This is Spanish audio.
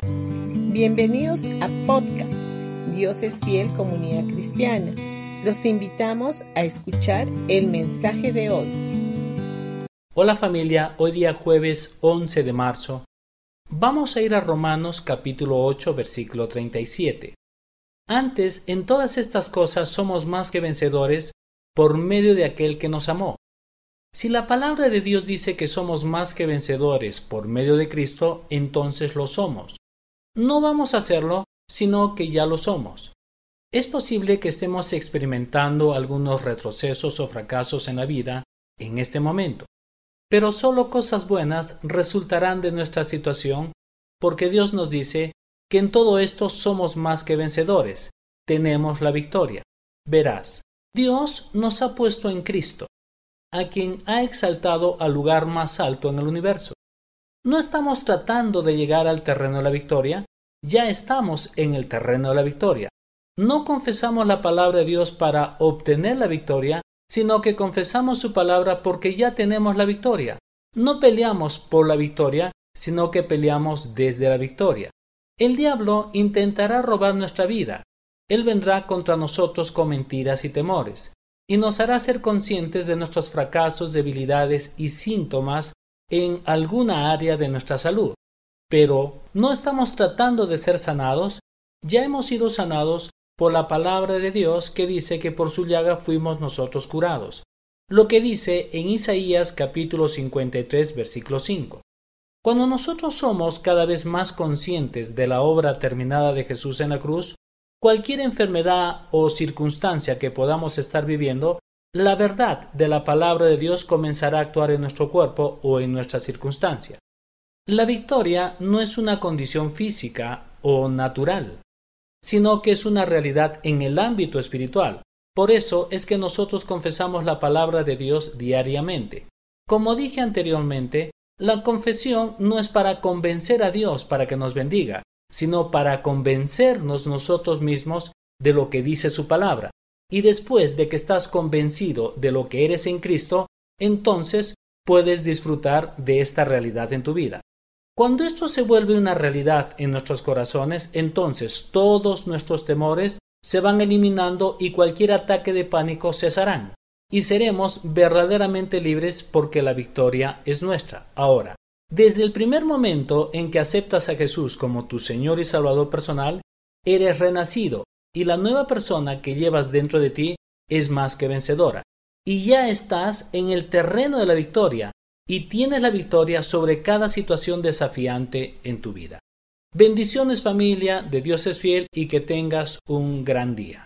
Bienvenidos a podcast Dios es fiel comunidad cristiana. Los invitamos a escuchar el mensaje de hoy. Hola familia, hoy día jueves 11 de marzo. Vamos a ir a Romanos capítulo 8 versículo 37. Antes, en todas estas cosas somos más que vencedores por medio de aquel que nos amó. Si la palabra de Dios dice que somos más que vencedores por medio de Cristo, entonces lo somos. No vamos a hacerlo, sino que ya lo somos. Es posible que estemos experimentando algunos retrocesos o fracasos en la vida en este momento, pero solo cosas buenas resultarán de nuestra situación porque Dios nos dice que en todo esto somos más que vencedores, tenemos la victoria. Verás, Dios nos ha puesto en Cristo, a quien ha exaltado al lugar más alto en el universo. No estamos tratando de llegar al terreno de la victoria, ya estamos en el terreno de la victoria. No confesamos la palabra de Dios para obtener la victoria, sino que confesamos su palabra porque ya tenemos la victoria. No peleamos por la victoria, sino que peleamos desde la victoria. El diablo intentará robar nuestra vida. Él vendrá contra nosotros con mentiras y temores, y nos hará ser conscientes de nuestros fracasos, debilidades y síntomas en alguna área de nuestra salud. Pero no estamos tratando de ser sanados, ya hemos sido sanados por la palabra de Dios que dice que por su llaga fuimos nosotros curados. Lo que dice en Isaías capítulo 53 versículo 5. Cuando nosotros somos cada vez más conscientes de la obra terminada de Jesús en la cruz, cualquier enfermedad o circunstancia que podamos estar viviendo, la verdad de la palabra de Dios comenzará a actuar en nuestro cuerpo o en nuestra circunstancia. La victoria no es una condición física o natural, sino que es una realidad en el ámbito espiritual. Por eso es que nosotros confesamos la palabra de Dios diariamente. Como dije anteriormente, la confesión no es para convencer a Dios para que nos bendiga, sino para convencernos nosotros mismos de lo que dice su palabra. Y después de que estás convencido de lo que eres en Cristo, entonces puedes disfrutar de esta realidad en tu vida. Cuando esto se vuelve una realidad en nuestros corazones, entonces todos nuestros temores se van eliminando y cualquier ataque de pánico cesarán y seremos verdaderamente libres porque la victoria es nuestra. Ahora, desde el primer momento en que aceptas a Jesús como tu Señor y Salvador personal, eres renacido y la nueva persona que llevas dentro de ti es más que vencedora. Y ya estás en el terreno de la victoria, y tienes la victoria sobre cada situación desafiante en tu vida. Bendiciones familia, de Dios es fiel y que tengas un gran día.